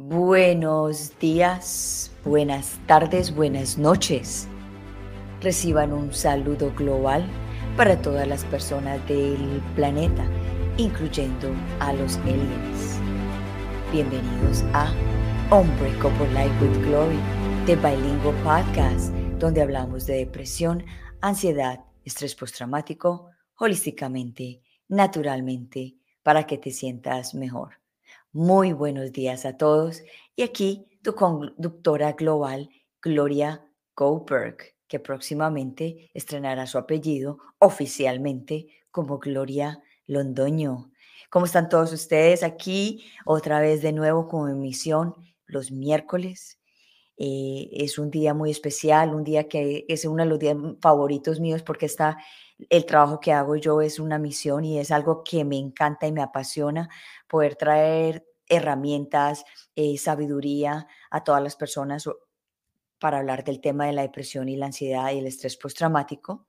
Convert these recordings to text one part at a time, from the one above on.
Buenos días, buenas tardes, buenas noches. Reciban un saludo global para todas las personas del planeta, incluyendo a los aliens. Bienvenidos a Unbreakable Life with Glory, de Bilingual Podcast, donde hablamos de depresión, ansiedad, estrés postraumático, holísticamente, naturalmente, para que te sientas mejor. Muy buenos días a todos y aquí tu conductora global, Gloria Goldberg, que próximamente estrenará su apellido oficialmente como Gloria Londoño. ¿Cómo están todos ustedes aquí? Otra vez de nuevo con emisión los miércoles. Eh, es un día muy especial, un día que es uno de los días favoritos míos porque está el trabajo que hago yo es una misión y es algo que me encanta y me apasiona poder traer herramientas, eh, sabiduría a todas las personas para hablar del tema de la depresión y la ansiedad y el estrés postraumático.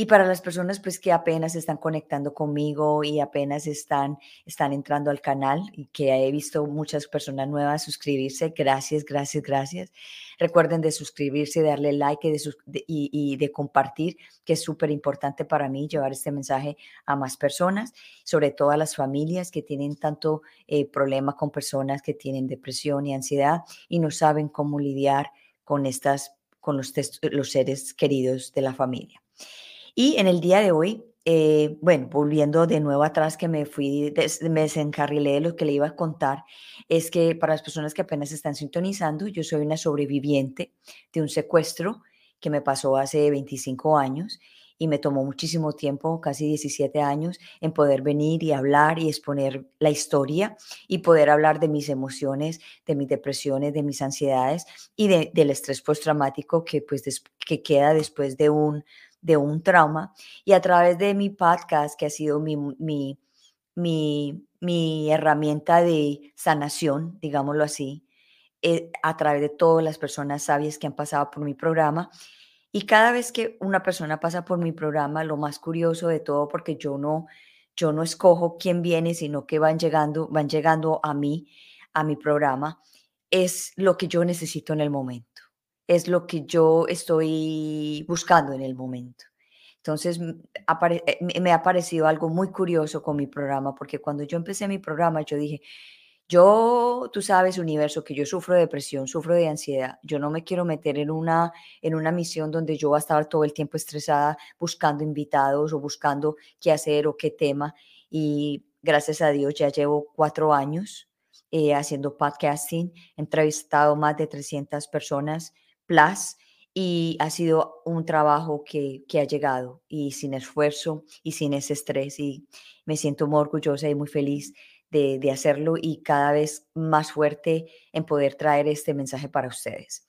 Y para las personas pues que apenas están conectando conmigo y apenas están, están entrando al canal y que he visto muchas personas nuevas suscribirse, gracias, gracias, gracias. Recuerden de suscribirse, de darle like y de, compartir, que es súper importante para mí llevar este mensaje a más personas, sobre todo a las familias que tienen tanto eh, problema con personas que tienen depresión y ansiedad y no saben cómo lidiar con estas con los, los seres queridos de la familia. Y en el día de hoy, eh, bueno, volviendo de nuevo atrás que me fui, me desencarrilé de lo que le iba a contar, es que para las personas que apenas están sintonizando, yo soy una sobreviviente de un secuestro que me pasó hace 25 años y me tomó muchísimo tiempo, casi 17 años, en poder venir y hablar y exponer la historia y poder hablar de mis emociones, de mis depresiones, de mis ansiedades y del estrés postraumático que, pues, que queda después de un, de un trauma y a través de mi podcast, que ha sido mi, mi, mi, herramienta de sanación, digámoslo así, eh, a través de todas las personas sabias que han pasado por mi programa. Y cada vez que una persona pasa por mi programa, lo más curioso de todo, porque yo no, yo no escojo quién viene, sino que van llegando, van llegando a mí, a mi programa, es lo que yo necesito en el momento es lo que yo estoy buscando en el momento. Entonces, eh, me ha parecido algo muy curioso con mi programa, porque cuando yo empecé mi programa, yo dije, yo, tú sabes, universo, que yo sufro de depresión, sufro de ansiedad. Yo no me quiero meter en una, en una misión donde yo voy a estar todo el tiempo estresada buscando invitados o buscando qué hacer o qué tema. Y gracias a Dios ya llevo cuatro años eh, haciendo podcasting, he entrevistado más de 300 personas Plus y ha sido un trabajo que, ha llegado y sin esfuerzo y sin ese estrés y me siento muy orgullosa y muy feliz de, hacerlo y cada vez más fuerte en poder traer este mensaje para ustedes.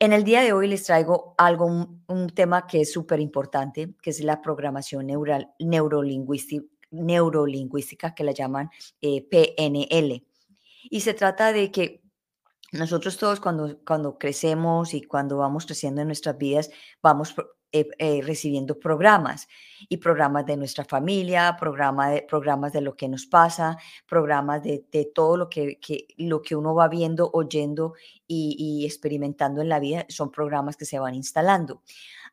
En el día de hoy les traigo algo, un, tema que es súper importante, que es la programación neural, neurolingüística, neurolingüística, que la llaman eh, PNL. Y se trata de que nosotros todos cuando, cuando crecemos y cuando vamos creciendo en nuestras vidas, vamos eh, eh, recibiendo programas y programas de nuestra familia, programas de lo que nos pasa, programas de, todo lo que, que, lo que uno va viendo, oyendo y, y experimentando en la vida, son programas que se van instalando.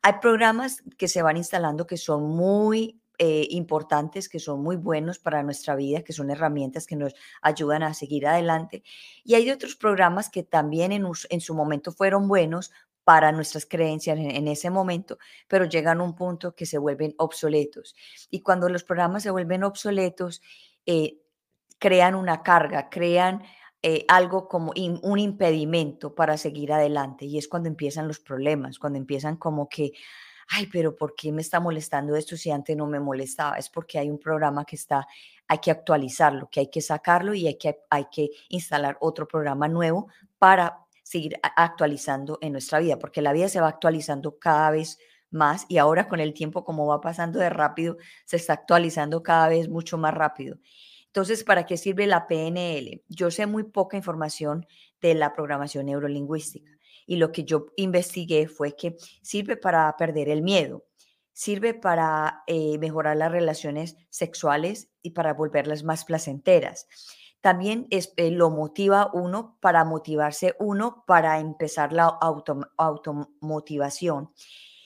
Hay programas que se van instalando que son muy eh, importantes que son muy buenos para nuestra vida, que son herramientas que nos ayudan a seguir adelante. Y hay otros programas que también en, su momento fueron buenos para nuestras creencias en, ese momento, pero llegan a un punto que se vuelven obsoletos. Y cuando los programas se vuelven obsoletos, eh, crean una carga, crean eh, algo como un impedimento para seguir adelante. Y es cuando empiezan los problemas, cuando empiezan como que ay, pero ¿por qué me está molestando esto si antes no me molestaba? Es porque hay un programa que está, hay que actualizarlo, que hay que sacarlo y hay que, hay que instalar otro programa nuevo para seguir actualizando en nuestra vida, porque la vida se va actualizando cada vez más y ahora con el tiempo como va pasando de rápido, se está actualizando cada vez mucho más rápido. Entonces, ¿para qué sirve la PNL? Yo sé muy poca información de la programación neurolingüística y lo que yo investigué fue que sirve para perder el miedo, sirve para eh, mejorar las relaciones sexuales y para volverlas más placenteras. también es, eh, lo motiva uno para motivarse uno para empezar la automotivación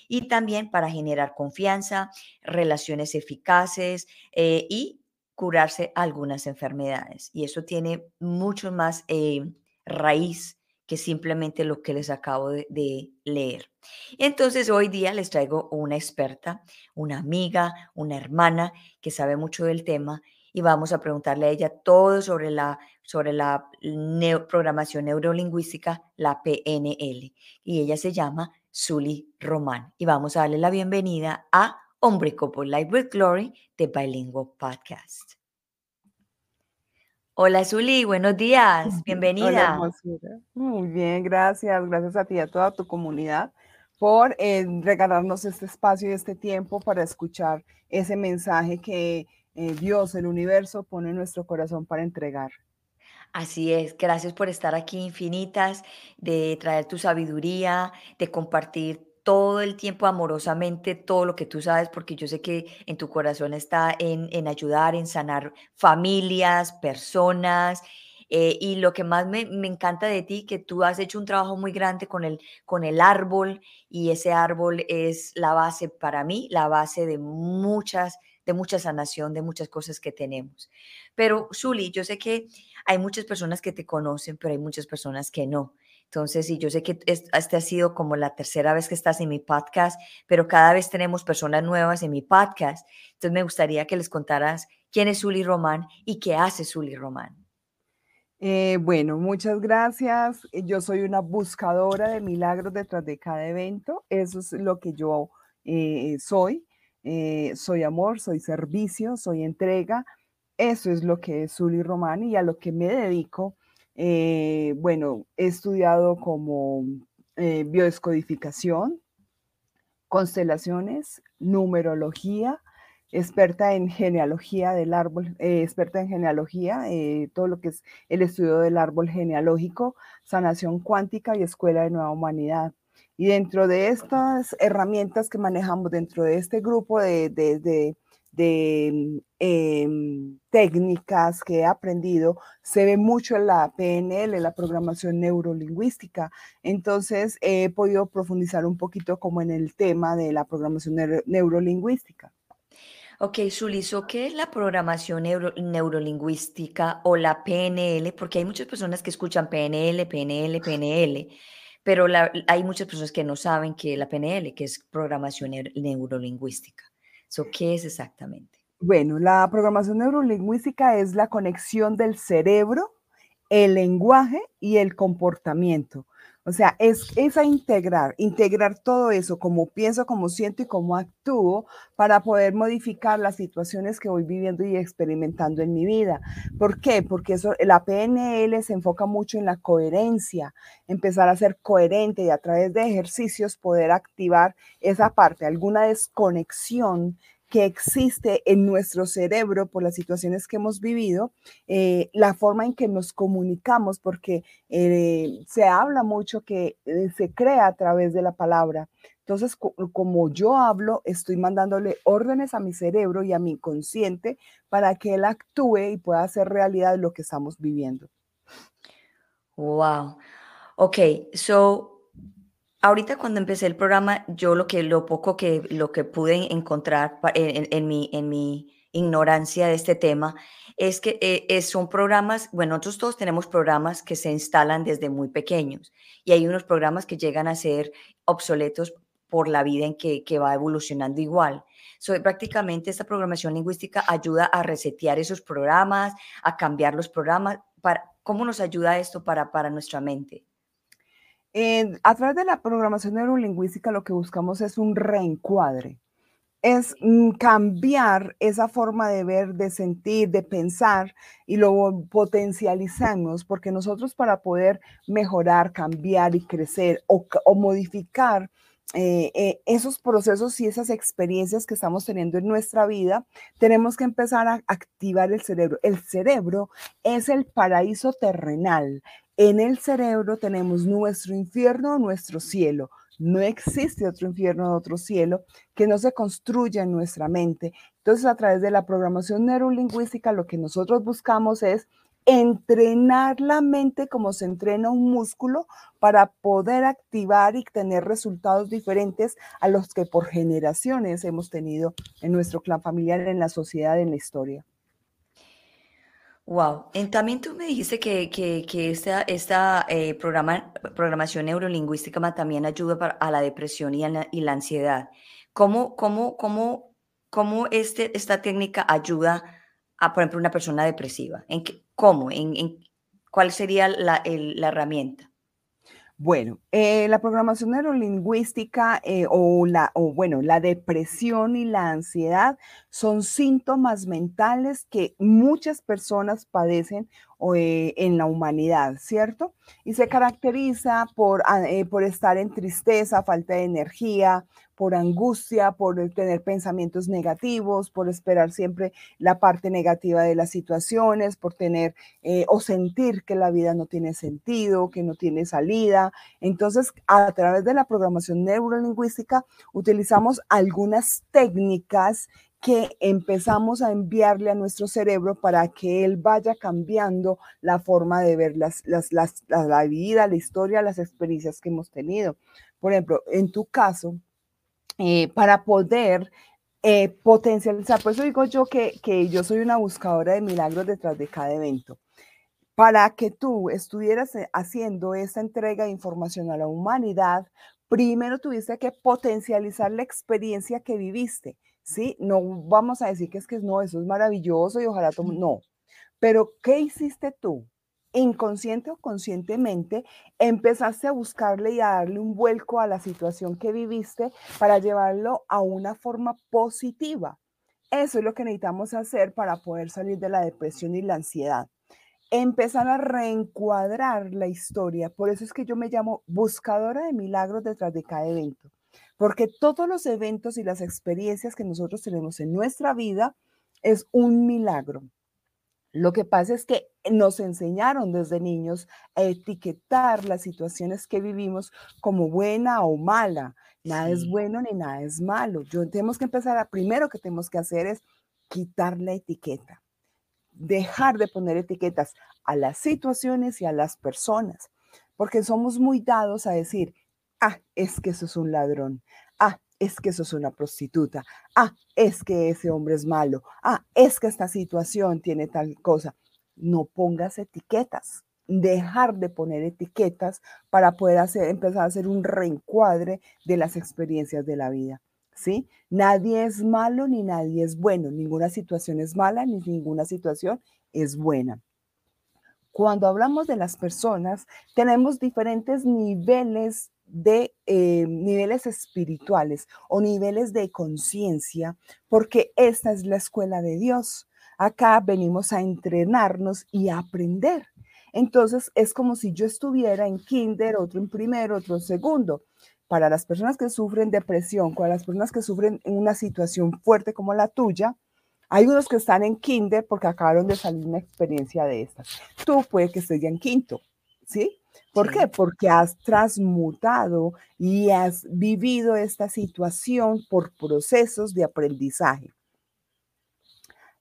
y también para generar confianza, relaciones eficaces eh, y curarse algunas enfermedades. Y eso tiene mucho más eh, raíz que simplemente lo que les acabo de, leer. Entonces hoy día les traigo una experta, una amiga, una hermana que sabe mucho del tema y vamos a preguntarle a ella todo sobre la, sobre la programación neurolingüística, la PNL. Y ella se llama Zully Román. Y vamos a darle la bienvenida a Hombre Couple Life with Glory de Bilingual Podcast. Hola Zully, buenos días, bienvenida. Muy bien, gracias, gracias a ti y a toda tu comunidad por eh, regalarnos este espacio y este tiempo para escuchar ese mensaje que eh, Dios, el universo, pone en nuestro corazón para entregar. Así es, gracias por estar aquí infinitas, de traer tu sabiduría, de compartir todo el tiempo amorosamente todo lo que tú sabes, porque yo sé que en tu corazón está en, ayudar, en sanar familias, personas. Eh, y lo que más me, encanta de ti, que tú has hecho un trabajo muy grande con el, con el árbol y ese árbol es la base para mí, la base de muchas de mucha sanación, de muchas cosas que tenemos. Pero, Zuli, yo sé que hay muchas personas que te conocen, pero hay muchas personas que no. Entonces, y yo sé que este ha sido como la tercera vez que estás en mi podcast, pero cada vez tenemos personas nuevas en mi podcast. Entonces, me gustaría que les contaras quién es Zuli Román y qué hace Zuli Román. Eh, bueno, muchas gracias. Yo soy una buscadora de milagros detrás de cada evento. Eso es lo que yo eh, soy. Eh, soy amor, soy servicio, soy entrega. Eso es lo que es Zuli Romani y a lo que me dedico. Eh, bueno, he estudiado como eh, biodescodificación, constelaciones, numerología, experta en genealogía del árbol, experta en genealogía, todo lo que es el estudio del árbol genealógico, sanación cuántica y escuela de nueva humanidad. Y dentro de estas herramientas que manejamos, dentro de este grupo de, de, em, técnicas que he aprendido, se ve mucho en la PNL, la programación neurolingüística. Entonces he podido profundizar un poquito como en el tema de la programación neurolingüística. Ok, Sulizo, ¿qué es la programación neurolingüística o la PNL? Porque hay muchas personas que escuchan PNL, PNL, PNL pero hay muchas personas que no saben que la PNL, que es programación neurolingüística. ¿Qué es exactamente? Bueno, la programación neurolingüística es la conexión del cerebro, el lenguaje y el comportamiento. O sea, es, esa integrar, integrar todo eso, como pienso, como siento y como actúo, para poder modificar las situaciones que voy viviendo y experimentando en mi vida. ¿Por qué? Porque eso, la PNL se enfoca mucho en la coherencia, empezar a ser coherente y a través de ejercicios poder activar esa parte, alguna desconexión que existe en nuestro cerebro por las situaciones que hemos vivido, eh, la forma en que nos comunicamos, porque eh, se habla mucho que eh, se crea a través de la palabra. Entonces, como yo hablo, estoy mandándole órdenes a mi cerebro y a mi inconsciente para que él actúe y pueda hacer realidad lo que estamos viviendo. Wow. Ok, so ahorita cuando empecé el programa, yo lo que lo poco que lo que pude encontrar en, mi, en mi ignorancia de este tema es que eh, son programas, bueno, nosotros todos tenemos programas que se instalan desde muy pequeños y hay unos programas que llegan a ser obsoletos por la vida en que, que va evolucionando igual. So, prácticamente esta programación lingüística ayuda a resetear esos programas, a cambiar los programas. Para, ¿Cómo nos ayuda esto para, para nuestra mente? A través de la programación neurolingüística lo que buscamos es un reencuadre, es mm, cambiar esa forma de ver, de sentir, de pensar y lo potencializamos porque nosotros para poder mejorar, cambiar y crecer o, modificar eh, eh, esos procesos y esas experiencias que estamos teniendo en nuestra vida, tenemos que empezar a activar el cerebro. El cerebro es el paraíso terrenal, en el cerebro tenemos nuestro infierno, nuestro cielo. No existe otro infierno, otro cielo que no se construya en nuestra mente. Entonces, a través de la programación neurolingüística, lo que nosotros buscamos es entrenar la mente como se entrena un músculo para poder activar y tener resultados diferentes a los que por generaciones hemos tenido en nuestro clan familiar, en la sociedad, en la historia. Wow. también tú me dijiste que, que, esta, esta eh, programa, programación neurolingüística también ayuda para, a la depresión y, la, y la ansiedad. ¿Cómo, cómo, cómo, cómo este, esta técnica ayuda a, por ejemplo, una persona depresiva? ¿En qué, ¿Cómo? ¿En, en, cuál sería la, la herramienta? Bueno, eh, la programación neurolingüística eh, o, la, o bueno, la depresión y la ansiedad son síntomas mentales que muchas personas padecen eh, en la humanidad, ¿cierto? Y se caracteriza por, ah, por estar en tristeza, falta de energía, por angustia, por tener pensamientos negativos, por esperar siempre la parte negativa de las situaciones, por tener eh, o sentir que la vida no tiene sentido, que no tiene salida. Entonces, a través de la programación neurolingüística utilizamos algunas técnicas que empezamos a enviarle a nuestro cerebro para que él vaya cambiando la forma de ver las, la vida, la historia, las experiencias que hemos tenido. Por ejemplo, en tu caso, eh, para poder eh, potencializar. Por eso digo yo que, que yo soy una buscadora de milagros detrás de cada evento. Para que tú estuvieras eh, haciendo esta entrega de información a la humanidad, primero tuviste que potencializar la experiencia que viviste, ¿sí? No vamos a decir que es que no, eso es maravilloso y ojalá todo, no. Pero, ¿qué hiciste tú? inconsciente o conscientemente, empezaste a buscarle y a darle un vuelco a la situación que viviste para llevarlo a una forma positiva. Eso es lo que necesitamos hacer para poder salir de la depresión y la ansiedad. Empezar a reencuadrar la historia. Por eso es que yo me llamo buscadora de milagros detrás de cada evento. Porque todos los eventos y las experiencias que nosotros tenemos en nuestra vida es un milagro. Lo que pasa es que nos enseñaron desde niños a etiquetar las situaciones que vivimos como buena o mala. Nada es bueno ni nada es malo. Yo tenemos que empezar a primero que tenemos que hacer es quitar la etiqueta. Dejar de poner etiquetas a las situaciones y a las personas, porque somos muy dados a decir, ah, es que eso es un ladrón, ah, es que eso es una prostituta, ah, es que ese hombre es malo, ah, es que esta situación tiene tal cosa. No pongas etiquetas, dejar de poner etiquetas para poder hacer, empezar a hacer un reencuadre de las experiencias de la vida. ¿Sí? Nadie es malo ni nadie es bueno, ninguna situación es mala ni ninguna situación es buena. Cuando hablamos de las personas, tenemos diferentes niveles de eh, niveles espirituales o niveles de conciencia, porque esta es la escuela de Dios. Acá venimos a entrenarnos y a aprender. Entonces es como si yo estuviera en kinder, otro en primero, otro en segundo. Para las personas que sufren depresión, para las personas que sufren en una situación fuerte como la tuya, hay unos que están en kinder porque acabaron de salir una experiencia de estas. Tú puede que estés ya en quinto, ¿sí? ¿Por qué? Porque has transmutado y has vivido esta situación por procesos de aprendizaje.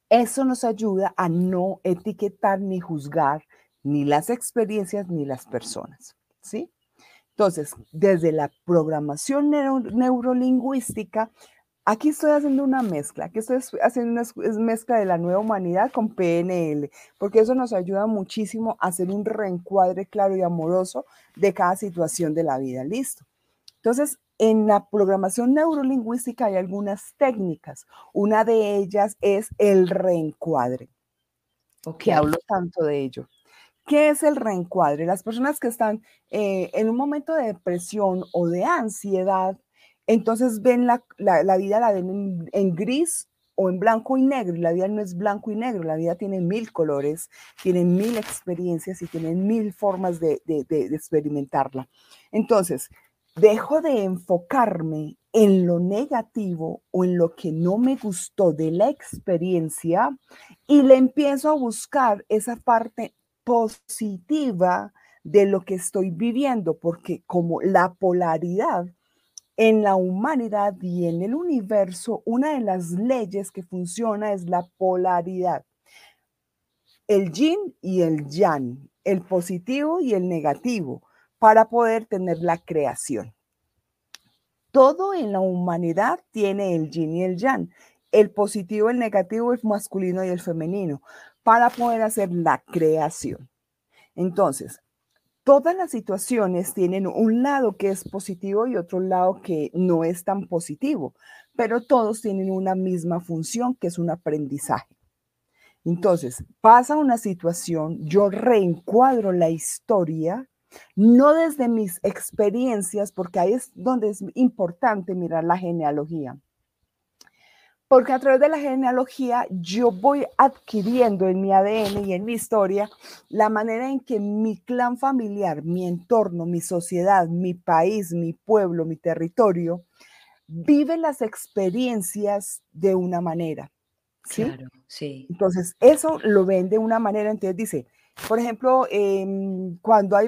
Eso nos ayuda a no etiquetar ni juzgar ni las experiencias ni las personas, ¿sí? Entonces, desde la programación neurolingüística Aquí estoy haciendo una mezcla, aquí estoy haciendo una mezcla de la nueva humanidad con PNL, porque eso nos ayuda muchísimo a hacer un reencuadre claro y amoroso de cada situación de la vida. Listo. Entonces, en la programación neurolingüística hay algunas técnicas. Una de ellas es el reencuadre. Que hablo tanto de ello. ¿Qué es el reencuadre? Las personas que están eh, en un momento de depresión o de ansiedad entonces ven la, vida, la ven en, gris o en blanco y negro. La vida no es blanco y negro, la vida tiene mil colores, tiene mil experiencias y tiene mil formas de, experimentarla. Entonces, dejo de enfocarme en lo negativo o en lo que no me gustó de la experiencia y le empiezo a buscar esa parte positiva de lo que estoy viviendo, porque como la polaridad en la humanidad y en el universo, una de las leyes que funciona es la polaridad. el yin y el yang, el positivo y el negativo, para poder tener la creación. Todo en la humanidad tiene el yin y el yang, el positivo, el negativo, el masculino y el femenino, para poder hacer la creación. Entonces, todas las situaciones tienen un lado que es positivo y otro lado que no es tan positivo, pero todos tienen una misma función que es un aprendizaje. Entonces, pasa una situación, yo reencuadro la historia, no desde mis experiencias, porque ahí es donde es importante mirar la genealogía. Porque a través de la genealogía yo voy adquiriendo en mi ADN y en mi historia la manera en que mi clan familiar, mi entorno, mi sociedad, mi país, mi pueblo, mi territorio, vive las experiencias de una manera. ¿sí? Claro, sí. Entonces, eso lo ven de una manera, entonces dice, por ejemplo, em, cuando hay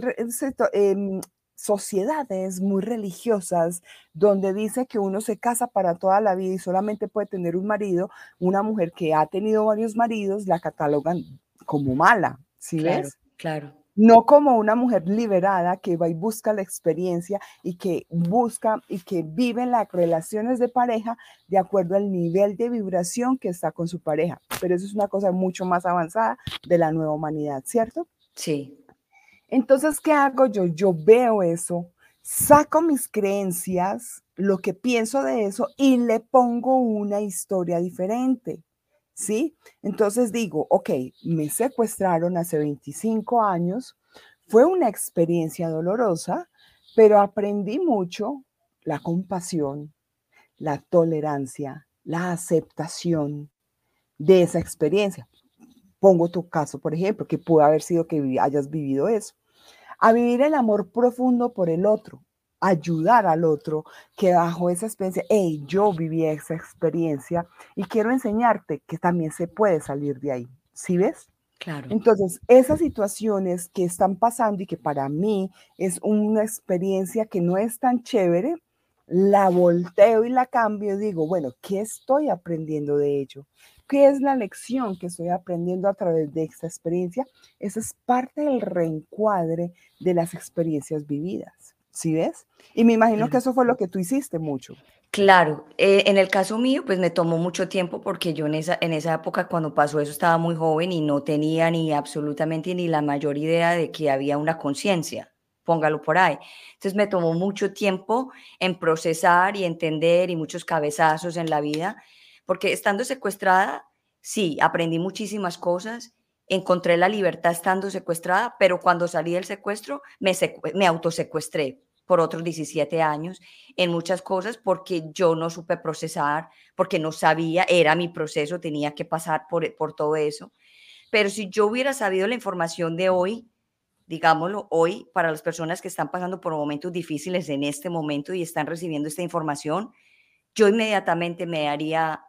sociedades muy religiosas donde dice que uno se casa para toda la vida y solamente puede tener un marido, una mujer que ha tenido varios maridos la catalogan como mala, ¿sí claro, Claro no como una mujer liberada que va y busca la experiencia y que busca y que vive las relaciones de pareja de acuerdo al nivel de vibración que está con su pareja. Pero eso es una cosa mucho más avanzada de la nueva humanidad, ¿cierto? Sí. Entonces, ¿qué hago yo? Yo veo eso, saco mis creencias, lo que pienso de eso y le pongo una historia diferente. ¿sí? Entonces digo, ok, me secuestraron hace 25 años, fue una experiencia dolorosa, pero aprendí mucho la compasión, la tolerancia, la aceptación de esa experiencia. Pongo tu caso, por ejemplo, que puede haber sido que hayas vivido eso. A vivir el amor profundo por el otro, ayudar al otro que bajo esa experiencia, hey, yo viví esa experiencia y quiero enseñarte que también se puede salir de ahí. ¿Sí ves? Claro. Entonces, esas situaciones que están pasando y que para mí es una experiencia que no es tan chévere, la volteo y la cambio y digo, bueno, ¿qué estoy aprendiendo de ello? ¿Qué es la lección que estoy aprendiendo a través de esta experiencia? Esa es parte del reencuadre de las experiencias vividas. ¿Sí ves? Y me imagino que eso fue lo que tú hiciste mucho. Claro, eh, en el caso mío, pues me tomó mucho tiempo porque yo en esa, en esa época cuando pasó eso estaba muy joven y no tenía ni absolutamente ni la mayor idea de que había una conciencia, póngalo por ahí. Entonces me tomó mucho tiempo en procesar y entender y muchos cabezazos en la vida, porque estando secuestrada, sí, aprendí muchísimas cosas, encontré la libertad estando secuestrada, pero cuando salí del secuestro me, me autosecuestré por otros 17 años en muchas cosas porque yo no supe procesar, porque no sabía, era mi proceso, tenía que pasar por, por todo eso. Pero si yo hubiera sabido la información de hoy, digámoslo, hoy, para las personas que están pasando por momentos difíciles en este momento y están recibiendo esta información, yo inmediatamente me daría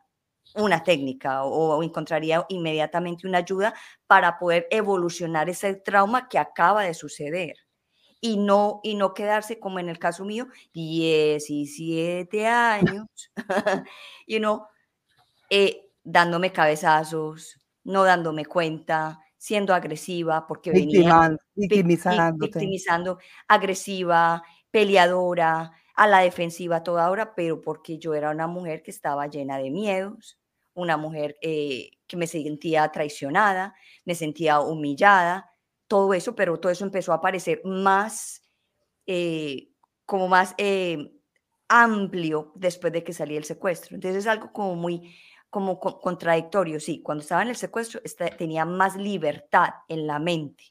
una técnica o, encontraría inmediatamente una ayuda para poder evolucionar ese trauma que acaba de suceder y no, y no quedarse como en el caso mío, 17 años, you know, eh, dándome cabezazos, no dándome cuenta, siendo agresiva porque venía victimizando, agresiva, peleadora, a la defensiva toda hora, pero porque yo era una mujer que estaba llena de miedos, una mujer eh, que me sentía traicionada, me sentía humillada, todo eso, pero todo eso empezó a aparecer más, eh, como más eh, amplio después de que salí del secuestro. Entonces es algo como muy como contradictorio, sí, cuando estaba en el secuestro tenía más libertad en la mente,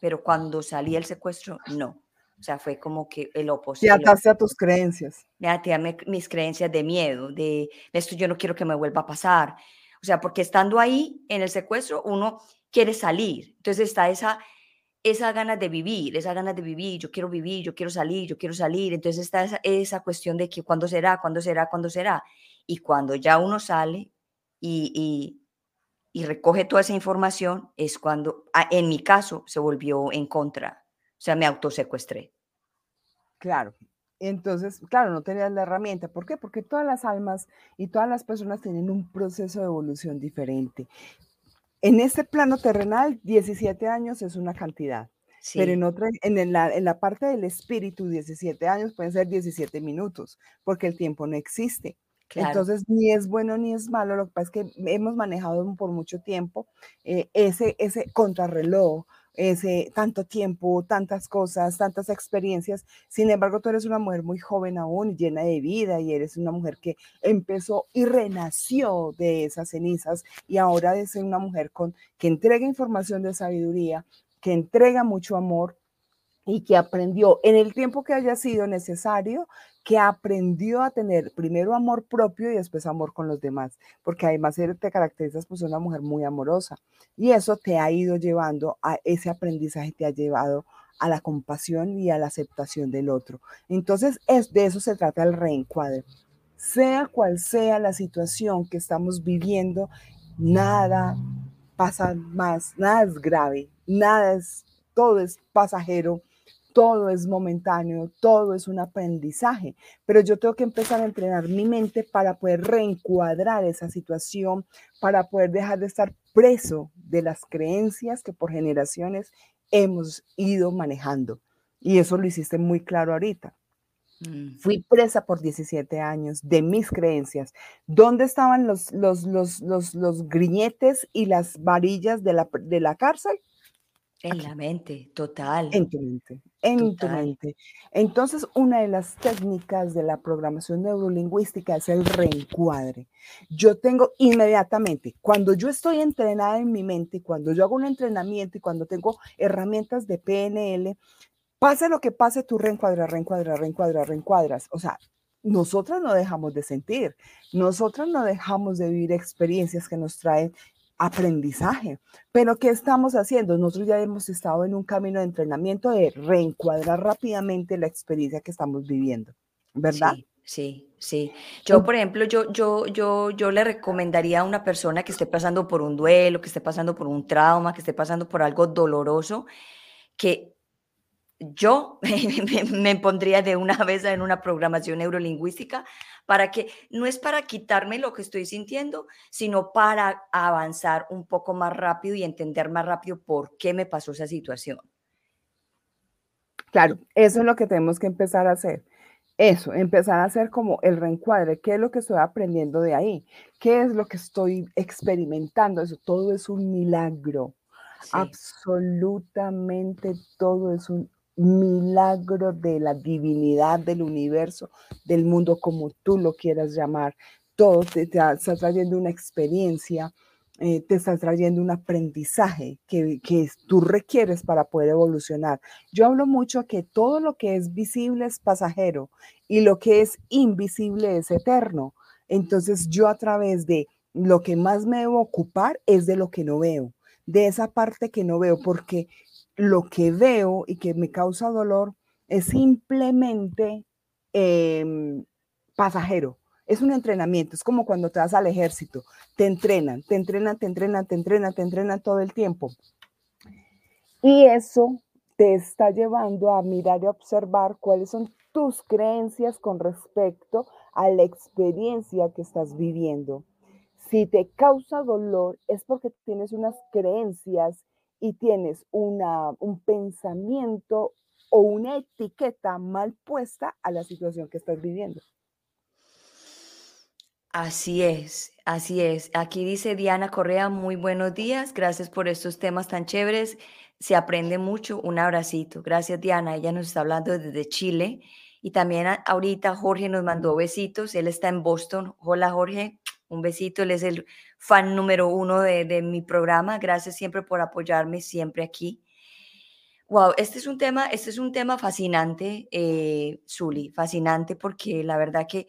pero cuando salí del secuestro, no. O sea, fue como que el opositor. Te ataste a tus creencias. Me até a mis creencias de miedo, de esto yo no quiero que me vuelva a pasar. O sea, porque estando ahí en el secuestro, uno quiere salir. Entonces está esa, esa ganas de vivir, esa ganas de vivir, yo quiero vivir, yo quiero salir, yo quiero salir. Entonces está esa, esa cuestión de que cuándo será, cuándo será, cuándo será. Y cuando ya uno sale y, y, y recoge toda esa información, es cuando, ah, en mi caso, se volvió en contra. O sea, me autosecuestré. Claro. Entonces, claro, no tenías la herramienta. ¿Por qué? Porque todas las almas y todas las personas tienen un proceso de evolución diferente. en este plano terrenal, 17 años es una cantidad. Pero en, otra, en, la, en la parte del espíritu, 17 años pueden ser 17 minutos, porque el tiempo no existe. Entonces, ni es bueno ni es malo, lo que pasa es que hemos manejado por mucho tiempo eh, ese, ese contrarreloj, ese tanto tiempo, tantas cosas, tantas experiencias. Sin embargo, tú eres una mujer muy joven aún, llena de vida, y eres una mujer que empezó y renació de esas cenizas, y ahora de ser una mujer con, que entrega información de sabiduría, que entrega mucho amor, y que aprendió en el tiempo que haya sido necesario, que aprendió a tener primero amor propio y después amor con los demás, porque además te caracterizas ser una mujer muy amorosa y eso te ha ido llevando a ese aprendizaje, te ha llevado a la compasión y a la aceptación del otro. Entonces, es, de eso se trata el reencuadre. Sea cual sea la situación que estamos viviendo, nada pasa más, nada es grave, nada es, todo es pasajero, todo es momentáneo, todo es un aprendizaje, pero yo tengo que empezar a entrenar mi mente para poder reencuadrar esa situación, para poder dejar de estar preso de las creencias que por generaciones hemos ido manejando. Y eso lo hiciste muy claro ahorita. Mm. Fui presa por 17 años de mis creencias. ¿Dónde estaban los, los, los, los, los griñetes y las varillas de la, de la cárcel? En la mente, total. En tu mente, en tu mente. Entonces, una de las técnicas de la programación neurolingüística es el reencuadre. Yo tengo inmediatamente, cuando yo estoy entrenada en mi mente, cuando yo hago un entrenamiento y cuando tengo herramientas de PNL, pase lo que pase, tú reencuadras, reencuadras, reencuadras, reencuadras. O sea, nosotras no dejamos de sentir, nosotras no dejamos de vivir experiencias que nos traen aprendizaje. Pero ¿qué estamos haciendo? Nosotros ya hemos estado en un camino de entrenamiento de reencuadrar rápidamente la experiencia que estamos viviendo, ¿verdad? Sí, sí, Yo, por ejemplo, yo, yo, yo, yo le recomendaría a una persona que esté pasando por un duelo, que esté pasando por un trauma, que esté pasando por algo doloroso, que yo me, pondría de una vez en una programación neurolingüística para que no es para quitarme lo que estoy sintiendo, sino para avanzar un poco más rápido y entender más rápido por qué me pasó esa situación. Claro, eso es lo que tenemos que empezar a hacer. Eso, empezar a hacer como el reencuadre, qué es lo que estoy aprendiendo de ahí, qué es lo que estoy experimentando, eso todo es un milagro. Absolutamente todo es un milagro de la divinidad del universo, del mundo, como tú lo quieras llamar. Todo te, está trayendo una experiencia, eh, te está trayendo un aprendizaje que, que tú requieres para poder evolucionar. Yo hablo mucho que todo lo que es visible es pasajero y lo que es invisible es eterno. Entonces yo a través de lo que más me debo ocupar es de lo que no veo, de esa parte que no veo, porque lo que veo y que me causa dolor es simplemente em, pasajero. Es un entrenamiento, es como cuando te vas al ejército, te entrenan, te entrenan, te entrenan, te entrenan, te entrenan todo el tiempo. Y eso te está llevando a mirar y observar cuáles son tus creencias con respecto a la experiencia que estás viviendo. Si te causa dolor es porque tienes unas creencias y tienes una, un pensamiento o una etiqueta mal puesta a la situación que estás viviendo. Así es, así es. Aquí dice Diana Correa, muy buenos días, gracias por estos temas tan chéveres, se aprende mucho, un abracito. Gracias Diana, ella nos está hablando desde Chile y también ahorita Jorge nos mandó besitos, él está en Boston. Hola Jorge, un besito, él es el fan número uno de, mi programa. Gracias siempre por apoyarme, siempre aquí. Wow, este es un tema, este es un tema fascinante, eh, Zuli, fascinante porque la verdad que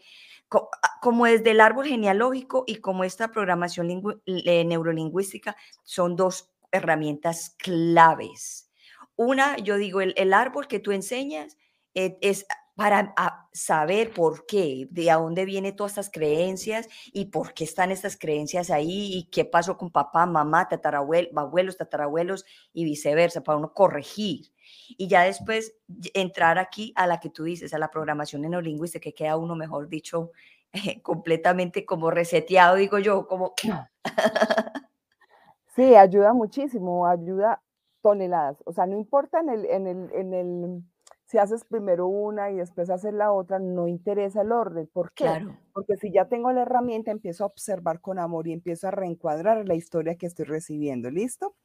ah, como desde el árbol genealógico y como esta programación neurolingüística son dos herramientas claves. Una, yo digo, el, el árbol que tú enseñas eh, es para ah, saber por qué, de dónde vienen todas estas creencias y por qué están estas creencias ahí y qué pasó con papá, mamá, tatarabuelos, abuelos, tatarabuelos y viceversa, para uno corregir. Y ya después entrar aquí a la que tú dices, a la programación neurolingüística, que queda uno, mejor dicho, completamente como reseteado, digo yo, como... Sí, ayuda muchísimo, ayuda toneladas. O sea, no importa en el, en el si haces primero una y después haces la otra, no interesa el orden. ¿Por qué? Claro. Porque si ya tengo la herramienta, empiezo a observar con amor y empiezo a reencuadrar la historia que estoy recibiendo. ¿Listo?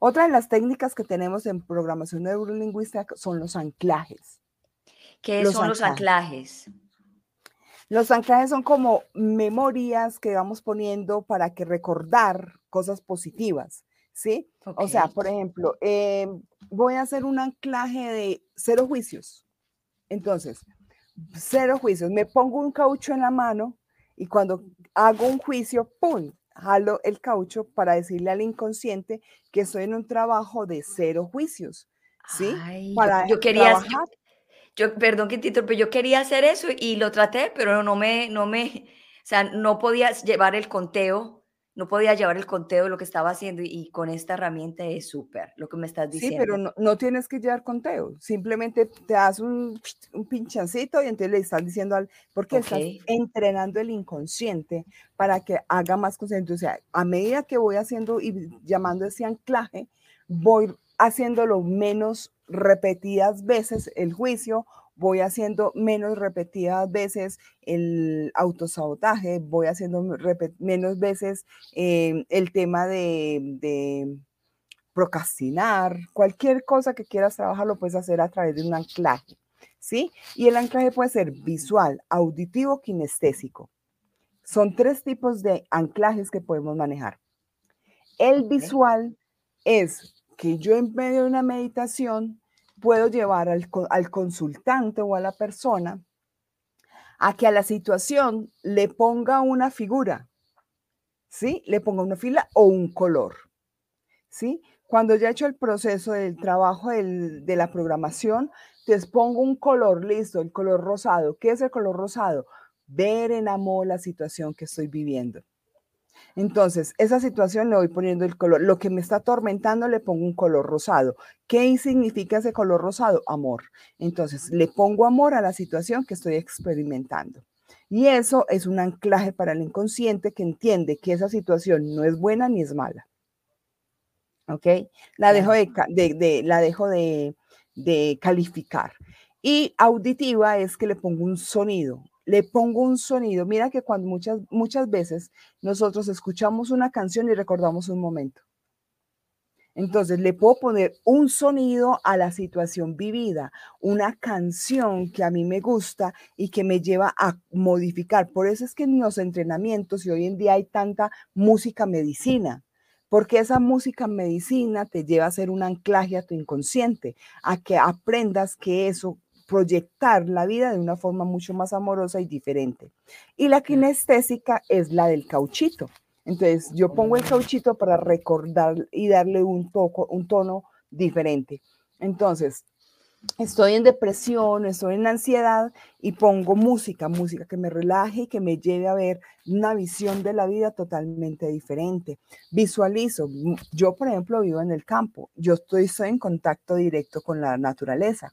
Otra de las técnicas que tenemos en programación neurolingüística son los anclajes. ¿Qué son los anclajes? Los anclajes son como memorias que vamos poniendo para que recordar cosas positivas. ¿Sí? O sea, por ejemplo, em, voy a hacer un anclaje de cero juicios. Entonces, cero juicios. Me pongo un caucho en la mano y cuando hago un juicio, ¡pum! Jalo el caucho para decirle al inconsciente que estoy en un trabajo de cero juicios. ¿Sí? para yo, quería, yo, perdón que pero yo quería hacer eso y lo traté, pero no me, no me, o sea, no podía llevar el conteo no podía llevar el conteo de lo que estaba haciendo y, con esta herramienta es súper lo que me estás diciendo. Sí, pero no, tienes que llevar conteo, simplemente te das un, un pinchancito y entonces le estás diciendo al, porque estás entrenando el inconsciente para que haga más consciente. O sea, a medida que voy haciendo y llamando ese anclaje, voy haciéndolo menos repetidas veces el juicio voy haciendo menos repetidas veces el autosabotaje, voy haciendo menos veces em, el tema de, procrastinar, cualquier cosa que quieras trabajar lo puedes hacer a través de un anclaje, ¿sí? Y el anclaje puede ser visual, auditivo, kinestésico. Son tres tipos de anclajes que podemos manejar. El visual es que yo en medio de una meditación puedo llevar al, consultante o a la persona a que a la situación le ponga una figura, ¿sí? Le ponga una fila o un color, ¿sí? Cuando ya he hecho el proceso del trabajo de la programación, te pongo un color, listo, el color rosado. ¿Qué es el color rosado? Ver en amor la situación que estoy viviendo. Entonces, esa situación le voy poniendo el color. Lo que me está atormentando le pongo un color rosado. ¿Qué significa ese color rosado? Amor. Entonces, le pongo amor a la situación que estoy experimentando. Y eso es un anclaje para el inconsciente que entiende que esa situación no es buena ni es mala. ¿Ok? La dejo de, la dejo de, de calificar. Y auditiva es que le pongo un sonido, le pongo un sonido. Mira que cuando muchas, muchas veces nosotros escuchamos una canción y recordamos un momento. Entonces le puedo poner un sonido a la situación vivida, una canción que a mí me gusta y que me lleva a modificar. Por eso es que en los entrenamientos y hoy en día hay tanta música medicina, porque esa música medicina te lleva a hacer un anclaje a tu inconsciente, a que aprendas que eso proyectar la vida de una forma mucho más amorosa y diferente. Y la kinestésica es la del cauchito. Entonces, yo pongo el cauchito para recordar y darle un, toco, un tono diferente. Entonces, estoy en depresión, estoy en ansiedad y pongo música, música que me relaje y que me lleve a ver una visión de la vida totalmente diferente. Visualizo, yo por ejemplo vivo en el campo, yo estoy, estoy en contacto directo con la naturaleza.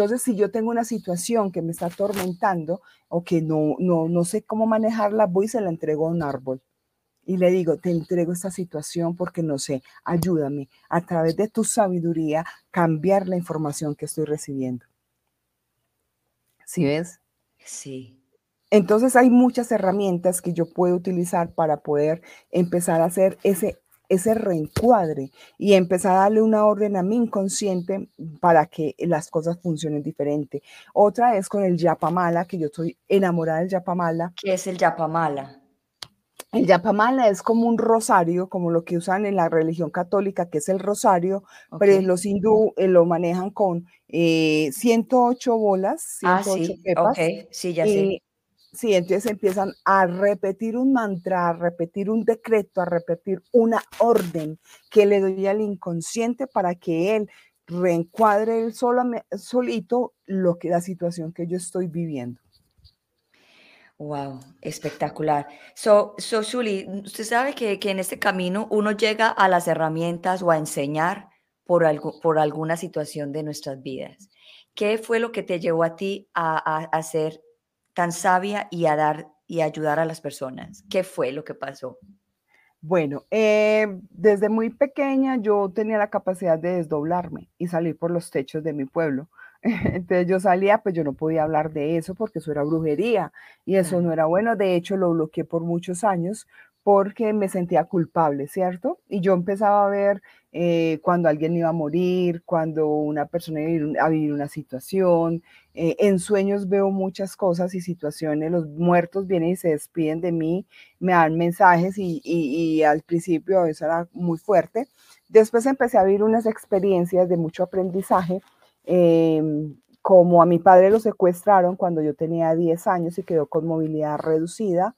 Entonces, si yo tengo una situación que me está atormentando o que no, no, no sé cómo manejarla, voy y se la entrego a un árbol y le digo, te entrego esta situación porque no sé, ayúdame a través de tu sabiduría cambiar la información que estoy recibiendo. ¿Sí ves? Sí. Entonces hay muchas herramientas que yo puedo utilizar para poder empezar a hacer ese, ese reencuadre y empezar a darle una orden a mi inconsciente para que las cosas funcionen diferente. Otra es con el yapamala, que yo estoy enamorada del yapamala. ¿Qué es el yapamala? El yapamala es como un rosario, como lo que usan en la religión católica, que es el rosario, pero los hindú eh, lo manejan con 108 eh, bolas, 108 ah, sí, sí, ya. Sí, entonces empiezan a repetir un mantra, a repetir un decreto, a repetir una orden que le doy al inconsciente para que él reencuadre él solito lo que la situación que yo estoy viviendo. Wow, espectacular. So, so Shuli, usted sabe que, que, en este camino uno llega a las herramientas o a enseñar por, algo, por alguna situación de nuestras vidas. ¿Qué fue lo que te llevó a ti a, ser tan sabia y a dar y ayudar a las personas? ¿Qué fue lo que pasó? Bueno, eh, desde muy pequeña yo tenía la capacidad de desdoblarme y salir por los techos de mi pueblo. Entonces yo salía, pues yo no podía hablar de eso porque eso era brujería y eso no era bueno. De hecho, lo bloqueé por muchos años porque me sentía culpable, ¿cierto? Y yo empezaba a ver eh, cuando alguien iba a morir, cuando una persona iba a vivir una situación. Eh, en sueños veo muchas cosas y situaciones, los muertos vienen y se despiden de mí, me dan mensajes y, y al principio eso era muy fuerte. Después empecé a vivir unas experiencias de mucho aprendizaje. Em, como a mi padre lo secuestraron cuando yo tenía 10 años y quedó con movilidad reducida,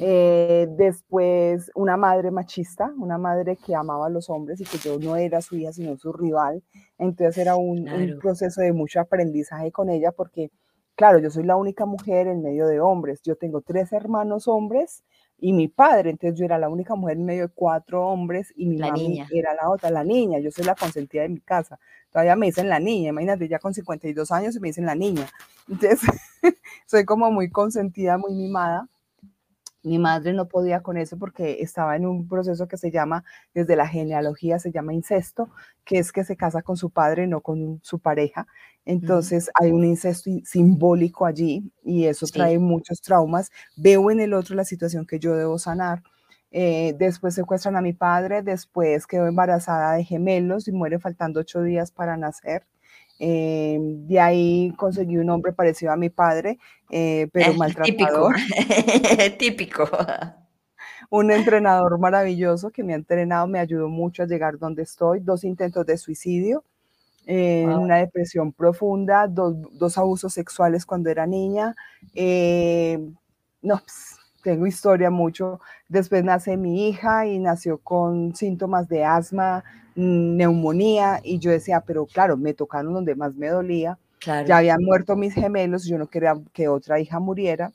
eh, después, una madre machista, una madre que amaba a los hombres y que yo no era su hija, sino su rival. Entonces era un, un, proceso de mucho aprendizaje con ella porque, claro, yo soy la única mujer en medio de hombres. Yo tengo tres hermanos hombres y mi padre, entonces yo era la única mujer en medio de cuatro hombres y mi mamá era la otra, la niña. Yo soy la consentida de mi casa. Todavía me dicen la niña, imagínate, ya con 52 años y me dicen la niña. Entonces, soy como muy consentida, muy mimada. Mi madre no podía con eso porque estaba en un proceso que se llama, desde la genealogía, se llama incesto, que es que se casa con su padre, no con su pareja. Entonces hay un incesto simbólico allí y eso trae muchos traumas. Veo en el otro la situación que yo debo sanar. Eh, después secuestran a mi padre, después quedó embarazada de gemelos y muere faltando ocho días para nacer. Eh, de ahí conseguí un hombre parecido a mi padre, eh, pero maltratador. Típico. Típico. Un entrenador maravilloso que me ha entrenado, me ayudó mucho a llegar donde estoy. Dos intentos de suicidio, eh, una depresión profunda, dos, dos, abusos sexuales cuando era niña. no, pues, tengo historia mucho. Después nace mi hija y nació con síntomas de asma, neumonía y yo decía, pero claro, me tocaron donde más me dolía. Ya habían muerto mis gemelos, yo no quería que otra hija muriera.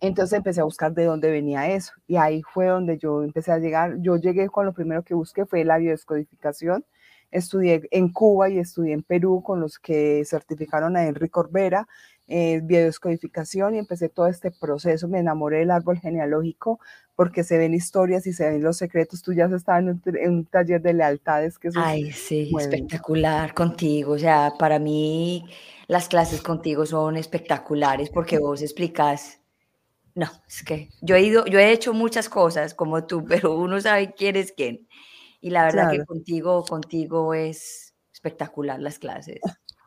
Entonces empecé a buscar de dónde venía eso y ahí fue donde yo empecé a llegar. Yo llegué con lo primero que busqué fue la biodescodificación. Estudié en Cuba y estudié en Perú con los que certificaron a Enrique Corbera eh, biodescodificación y empecé todo este proceso. Me enamoré del árbol genealógico porque se ven historias y se ven los secretos. Tú ya has estado en un, taller de lealtades que Ay, sí, espectacular contigo. O sea, para mí las clases contigo son espectaculares porque vos explicas. No, es que yo he ido, yo he hecho muchas cosas como tú, pero uno sabe quién es quién. Y la verdad que contigo, contigo es espectacular las clases.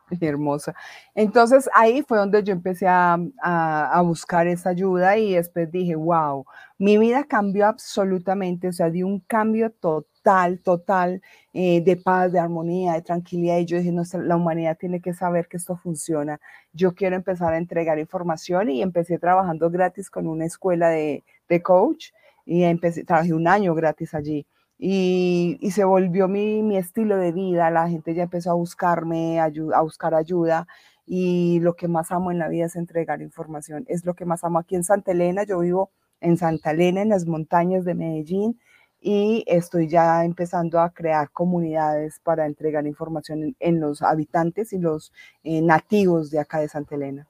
hermosa. Entonces ahí fue donde yo empecé a, a, buscar esa ayuda y después dije, wow, mi vida cambió absolutamente, o sea, di un cambio total, total eh, de paz, de armonía, de tranquilidad. Y yo dije, no, la humanidad tiene que saber que esto funciona. Yo quiero empezar a entregar información y empecé trabajando gratis con una escuela de, de coach y empecé, trabajé un año gratis allí y, se volvió mi, mi, estilo de vida, la gente ya empezó a buscarme, a, a, buscar ayuda y lo que más amo en la vida es entregar información, es lo que más amo. Aquí en Santa Elena, yo vivo en Santa Elena, en las montañas de Medellín y estoy ya empezando a crear comunidades para entregar información en, los habitantes y los eh, nativos de acá de Santa Elena.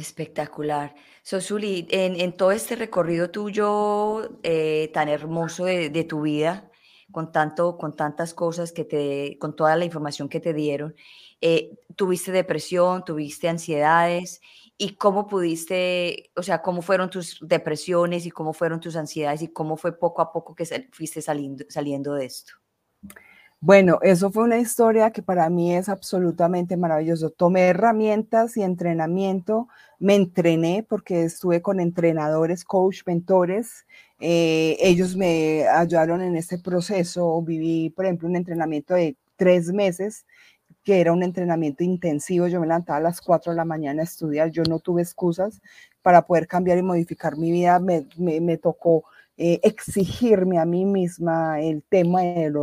Espectacular. Sosuli, en, todo este recorrido tuyo eh, tan hermoso de, de, tu vida, con, tanto, con tantas cosas que te, con toda la información que te dieron, eh, tuviste depresión, tuviste ansiedades y cómo pudiste, o sea, cómo fueron tus depresiones y cómo fueron tus ansiedades y cómo fue poco a poco que fuiste saliendo, saliendo de esto. Bueno, eso fue una historia que para mí es absolutamente maravilloso. Tomé herramientas y entrenamiento, me entrené porque estuve con entrenadores, coach, mentores. Eh, ellos me ayudaron en este proceso. Viví, por ejemplo, un entrenamiento de tres meses que era un entrenamiento intensivo. Yo me levantaba a las cuatro de la mañana a estudiar. Yo no tuve excusas para poder cambiar y modificar mi vida. Me, tocó eh, exigirme a mí misma el tema el,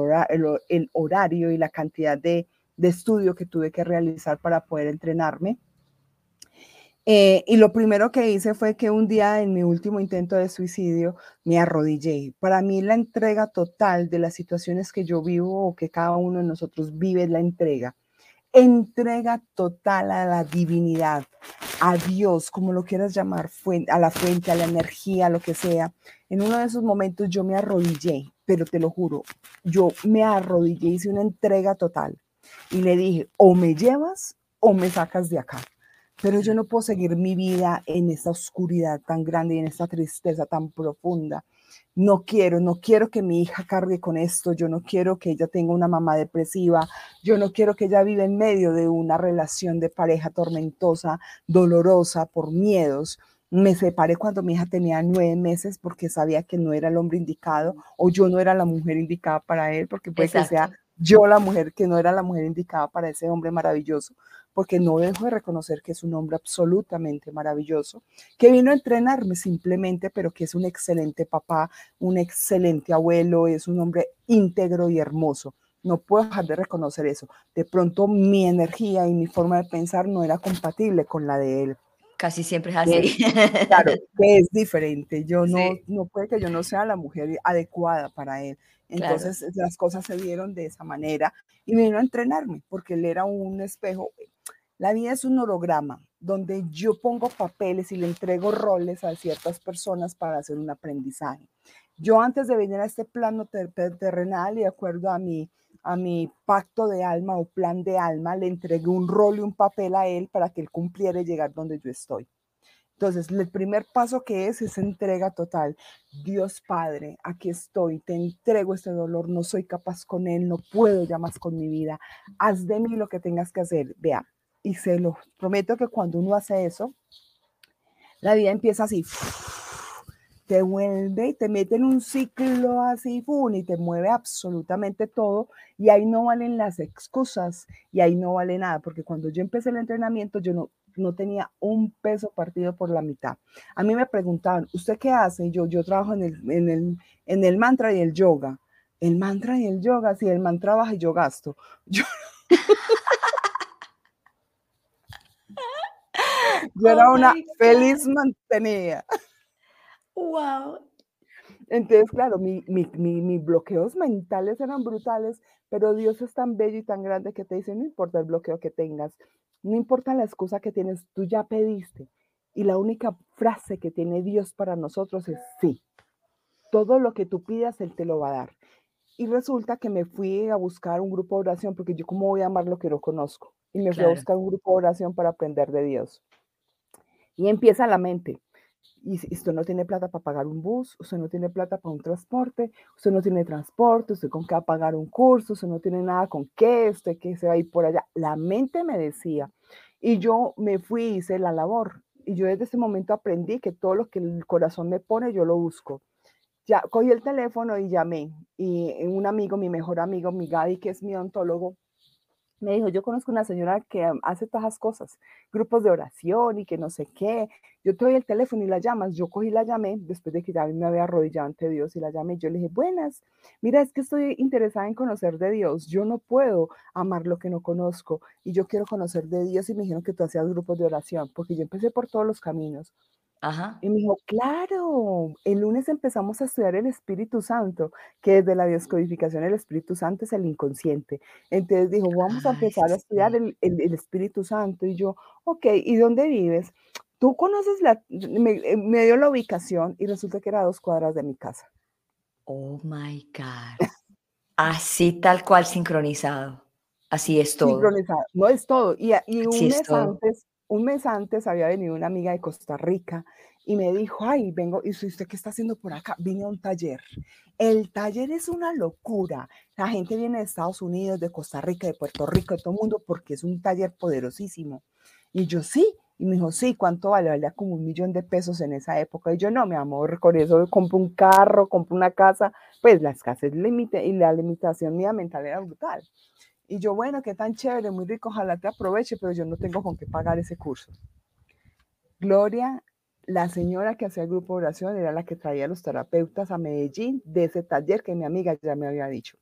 horario y la cantidad de, estudio que tuve que realizar para poder entrenarme. Eh, y lo primero que hice fue que un día en mi último intento de suicidio me arrodillé. Para mí la entrega total de las situaciones que yo vivo o que cada uno de nosotros vive es la entrega. Entrega total a la divinidad, a Dios, como lo quieras llamar, a la fuente, a la energía, lo que sea. En uno de esos momentos yo me arrodillé, pero te lo juro, yo me arrodillé, hice una entrega total y le dije, o me llevas o me sacas de acá. Pero yo no puedo seguir mi vida en esta oscuridad tan grande y en esta tristeza tan profunda no quiero, no quiero que mi hija cargue con esto, yo no quiero que ella tenga una mamá depresiva, yo no quiero que ella viva en medio de una relación de pareja tormentosa, dolorosa, por miedos. Me separé cuando mi hija tenía nueve meses porque sabía que no era el hombre indicado o yo no era la mujer indicada para él, porque puede que sea yo la mujer que no era la mujer indicada para ese hombre maravilloso porque no dejo de reconocer que es un hombre absolutamente maravilloso, que vino a entrenarme simplemente, pero que es un excelente papá, un excelente abuelo, es un hombre íntegro y hermoso. No puedo dejar de reconocer eso. De pronto mi energía y mi forma de pensar no era compatible con la de él. Casi siempre es así. claro, que es diferente. Yo no, no puede que yo no sea la mujer adecuada para él. Entonces las cosas se dieron de esa manera y vino a entrenarme porque él era un espejo la vida es un holograma donde yo pongo papeles y le entrego roles a ciertas personas para hacer un aprendizaje. Yo antes de venir a este plano terrenal y de acuerdo a mi, a mi pacto de alma o plan de alma, le entregué un rol y un papel a él para que él cumpliera y llegar donde yo estoy. Entonces, el primer paso que es es entrega total. Dios Padre, aquí estoy, te entrego este dolor, no soy capaz con él, no puedo ya más con mi vida. Haz de mí lo que tengas que hacer. Vea, y se lo prometo que cuando uno hace eso, la vida empieza así, te vuelve y te mete en un ciclo así, y te mueve absolutamente todo, y ahí no valen las excusas, y ahí no vale nada, porque cuando yo empecé el entrenamiento, yo no, no tenía un peso partido por la mitad. A mí me preguntaban, ¿usted qué hace? yo, yo trabajo en el, en, el, en el mantra y el yoga. El mantra y el yoga, si el mantra baja y yo gasto. Yo era oh una feliz mantenida. Wow. Entonces, claro, mis bloqueos mentales eran brutales, pero Dios es tan bello y tan grande que te dice, no importa el bloqueo que tengas, no importa la excusa que tienes, tú ya pediste. Y la única frase que tiene Dios para nosotros es sí. Todo lo que tú pidas, Él te lo va a dar. Y resulta que me fui a buscar un grupo de oración, porque yo cómo voy a amar lo que no conozco. Y me fui a buscar un grupo de oración para aprender de Dios. Y empieza la mente. Y usted no tiene plata para pagar un bus, usted no tiene plata para un transporte, usted no tiene transporte, usted con qué va a pagar un curso, usted no tiene nada con qué, usted que se va a ir por allá. La mente me decía. Y yo me fui y hice la labor. Y yo desde ese momento aprendí que todo lo que el corazón me pone, yo lo busco. Ya cogí el teléfono y llamé. Y un amigo, mi mejor amigo, mi Gaby, que es mi ontólogo, me dijo, yo conozco una señora que hace todas esas cosas, grupos de oración y que no sé qué. Yo te doy el teléfono y la llamas. Yo cogí la llamé después de que ya me había arrodillado ante Dios y la llamé. Yo le dije, buenas, mira, es que estoy interesada en conocer de Dios. Yo no puedo amar lo que no conozco y yo quiero conocer de Dios y me dijeron que tú hacías grupos de oración porque yo empecé por todos los caminos. Y me dijo, claro, el lunes empezamos a estudiar el Espíritu Santo, que desde la bioscodificación el Espíritu Santo es el inconsciente. Entonces dijo, vamos a empezar a estudiar el, Espíritu Santo. Y yo, ok, ¿y dónde vives? Tú conoces la, me, eh, me, dio la ubicación y resulta que era a dos cuadras de mi casa. Oh my God. Así tal cual sincronizado. Así es todo. Sincronizado, no es todo. Y, y un mes antes un mes antes había venido una amiga de Costa Rica y me dijo, ay, vengo, ¿y usted qué está haciendo por acá? Vine a un taller. El taller es una locura. La gente viene de Estados Unidos, de Costa Rica, de Puerto Rico, de todo el mundo, porque es un taller poderosísimo. Y yo, sí. Y me dijo, sí, ¿cuánto vale? Valía como un millón de pesos en esa época. Y yo, no, mi amor, con eso compro un carro, compro una casa. Pues la escasez límite y la limitación mía mental era brutal. Y yo, bueno, qué tan chévere, muy rico, ojalá te aproveche, pero yo no tengo con qué pagar ese curso. Gloria, la señora que hacía el grupo de oración era la que traía a los terapeutas a Medellín de ese taller que mi amiga ya me había dicho.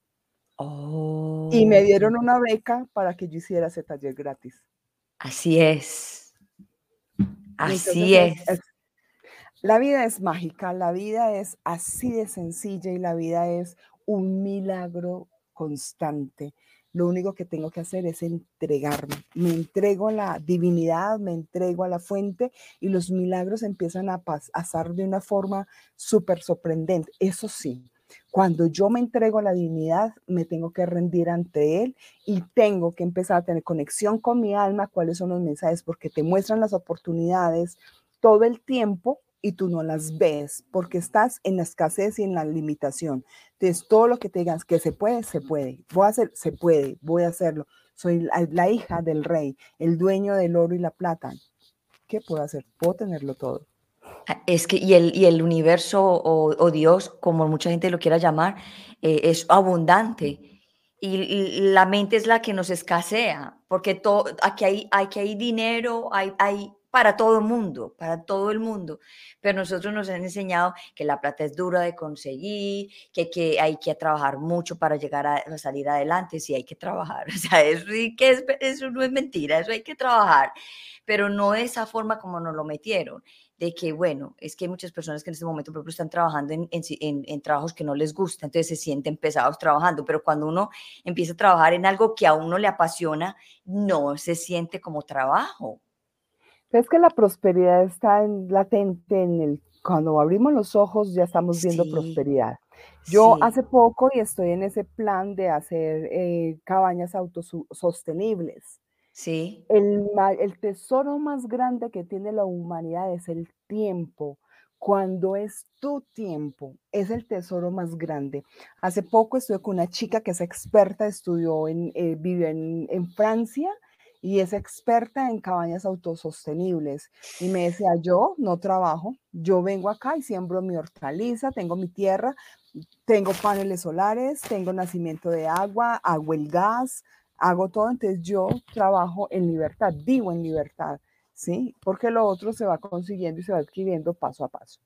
Y me dieron oh. una beca para que yo hiciera ese taller gratis. Así es. Así es. La vida es mágica, la vida es así de sencilla y la vida es un milagro constante. Lo único que tengo que hacer es entregarme. Me entrego a la divinidad, me entrego a la fuente y los milagros empiezan a pasar de una forma súper sorprendente. Eso sí, cuando yo me entrego a la divinidad, me tengo que rendir ante Él y tengo que empezar a tener conexión con mi alma, cuáles son los mensajes, porque te muestran las oportunidades todo el tiempo y tú no las ves porque estás en la escasez y en la limitación. Entonces, todo lo que te digas que se puede, se puede. Voy a hacer, se puede, voy a hacerlo. Soy la, hija del rey, el dueño del oro y la plata. ¿Qué puedo hacer? Puedo tenerlo todo. Ah, es que, y el, y el universo o, Dios, como mucha gente lo quiera llamar, eh, es abundante. Y, la mente es la que nos escasea, porque todo, aquí, hay, aquí hay dinero, hay, hay para todo el mundo, para todo el mundo. Pero nosotros nos han enseñado que la plata es dura de conseguir, que, que hay que trabajar mucho para llegar a, salir adelante, sí hay que trabajar. O sea, eso, que eso no es mentira, eso hay que trabajar, pero no de esa forma como nos lo metieron de que, bueno, es que hay muchas personas que en este momento, por ejemplo, están trabajando en, en, en, trabajos que no les gusta, entonces se sienten pesados trabajando, pero cuando uno empieza a trabajar en algo que a uno le apasiona, no se siente como trabajo, es que la prosperidad está en, latente en el, cuando abrimos los ojos ya estamos viendo prosperidad. Yo hace poco y estoy en ese plan de hacer eh, cabañas autosostenibles. Sí. El, el tesoro más grande que tiene la humanidad es el tiempo. Cuando es tu tiempo, es el tesoro más grande. Hace poco estuve con una chica que es experta, estudió en, eh, vive en, en Francia y es experta en cabañas autosostenibles. Y me decía, yo no trabajo, yo vengo acá y siembro mi hortaliza, tengo mi tierra, tengo paneles solares, tengo nacimiento de agua, hago el gas, hago todo, entonces yo trabajo en libertad, vivo en libertad, ¿sí? Porque lo otro se va consiguiendo y se va adquiriendo paso a paso.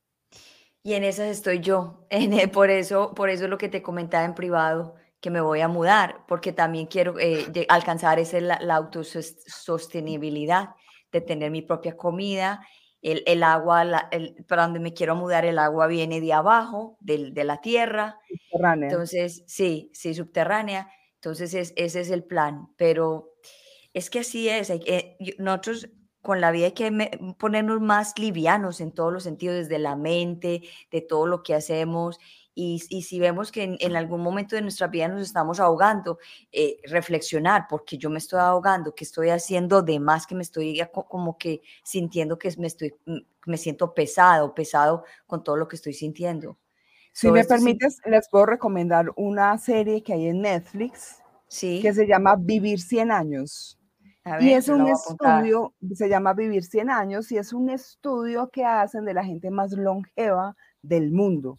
Y en esas estoy yo, en, por, eso, por eso es lo que te comentaba en privado, que me voy a mudar, porque también quiero eh, alcanzar ese, la, autosostenibilidad de tener mi propia comida. El, el agua, para donde me quiero mudar, el agua viene de abajo, de, de la tierra. Subterránea. Entonces, sí, sí, subterránea. Entonces, es, ese es el plan. Pero es que así es. Hay, nosotros con la vida hay que ponernos más livianos en todos los sentidos, desde la mente, de todo lo que hacemos y, si vemos que en, algún momento de nuestra vida nos estamos ahogando, eh, reflexionar, porque yo me estoy ahogando, que estoy haciendo de más, que me estoy como que sintiendo que me, estoy, mm, me siento pesado, pesado con todo lo que estoy sintiendo. Si me permites, les puedo recomendar una serie que hay en Netflix sí. que se llama Vivir 100 años. y es un estudio, se llama Vivir 100 años, y es un estudio que hacen de la gente más longeva del mundo.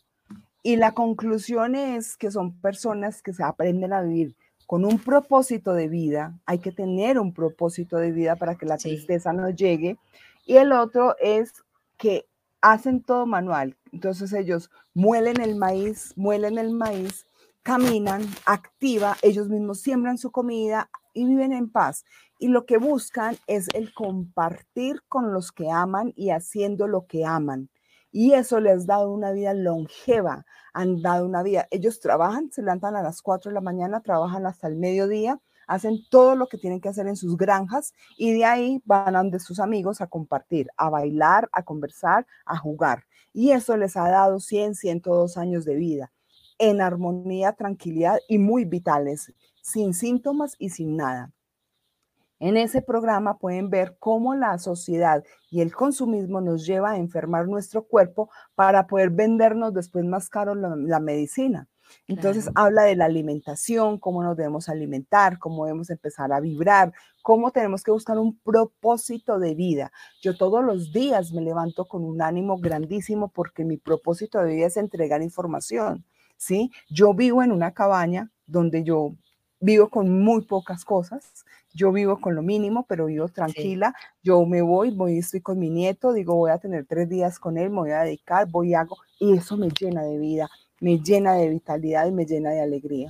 Y la conclusión es que son personas que se aprenden a vivir con un propósito de vida. Hay que tener un propósito de vida para que la tristeza no llegue. Y el otro es que hacen todo manual. Entonces ellos muelen el maíz, muelen el maíz, caminan, activa, ellos mismos siembran su comida y viven en paz. Y lo que buscan es el compartir con los que aman y haciendo lo que aman. Y eso les ha dado una vida longeva, han dado una vida. Ellos trabajan, se levantan a las 4 de la mañana, trabajan hasta el mediodía, hacen todo lo que tienen que hacer en sus granjas y de ahí van a donde sus amigos a compartir, a bailar, a conversar, a jugar. Y eso les ha dado 100, 102 años de vida en armonía, tranquilidad y muy vitales, sin síntomas y sin nada. En ese programa pueden ver cómo la sociedad y el consumismo nos lleva a enfermar nuestro cuerpo para poder vendernos después más caro la, medicina. Entonces habla de la alimentación, cómo nos debemos alimentar, cómo debemos empezar a vibrar, cómo tenemos que buscar un propósito de vida. Yo todos los días me levanto con un ánimo grandísimo porque mi propósito de vida es entregar información. ¿sí? Yo vivo en una cabaña donde yo vivo con muy pocas cosas, yo vivo con lo mínimo, pero vivo tranquila, yo me voy, voy, estoy con mi nieto, digo, voy a tener tres días con él, me voy a dedicar, voy y hago, y eso me llena de vida, me llena de vitalidad y me llena de alegría.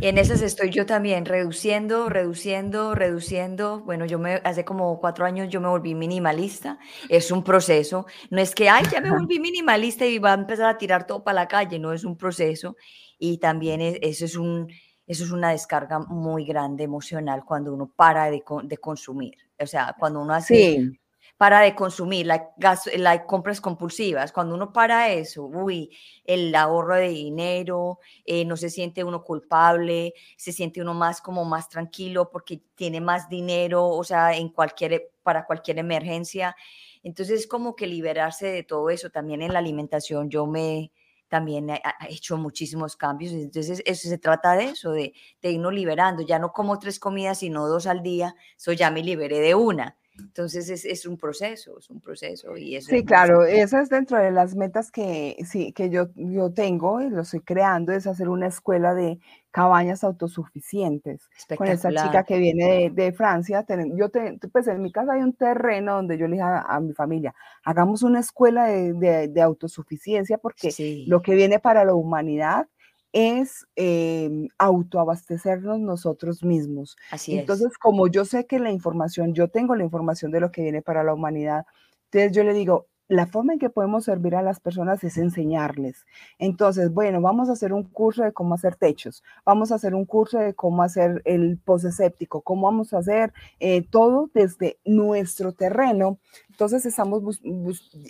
Y en esas estoy yo también, reduciendo, reduciendo, reduciendo. Bueno, yo me, hace como cuatro años yo me volví minimalista. Es un proceso. No es que, ay, ya me volví minimalista y va a empezar a tirar todo para la calle. No, es un proceso. Y también eso es un, eso es una descarga muy grande emocional cuando uno para de, de consumir. O sea, cuando uno hace para de consumir, las la compras compulsivas. Cuando uno para eso, uy, el ahorro de dinero, eh, no se siente uno culpable, se siente uno más como más tranquilo porque tiene más dinero, o sea, en cualquier, para cualquier emergencia. Entonces, es como que liberarse de todo eso. También en la alimentación yo me, también he hecho muchísimos cambios. Entonces, eso se trata de eso, de, de irnos liberando. Ya no como tres comidas, sino dos al día. Eso ya me liberé de una. Entonces es, es, un proceso, es un proceso. Y eso sí, claro, eso es dentro de las metas que, sí, que yo, yo tengo y lo estoy creando, es hacer una escuela de cabañas autosuficientes. Con esa chica que viene de, de Francia, yo te, pues en mi casa hay un terreno donde yo le dije a, mi familia, hagamos una escuela de, de, de autosuficiencia porque lo que viene para la humanidad es em, autoabastecernos nosotros mismos. Así entonces, como yo sé que la información, yo tengo la información de lo que viene para la humanidad, entonces yo le digo, la forma en que podemos servir a las personas es enseñarles. Entonces, bueno, vamos a hacer un curso de cómo hacer techos, vamos a hacer un curso de cómo hacer el poseséptico, cómo vamos a hacer eh, todo desde nuestro terreno. Entonces, estamos,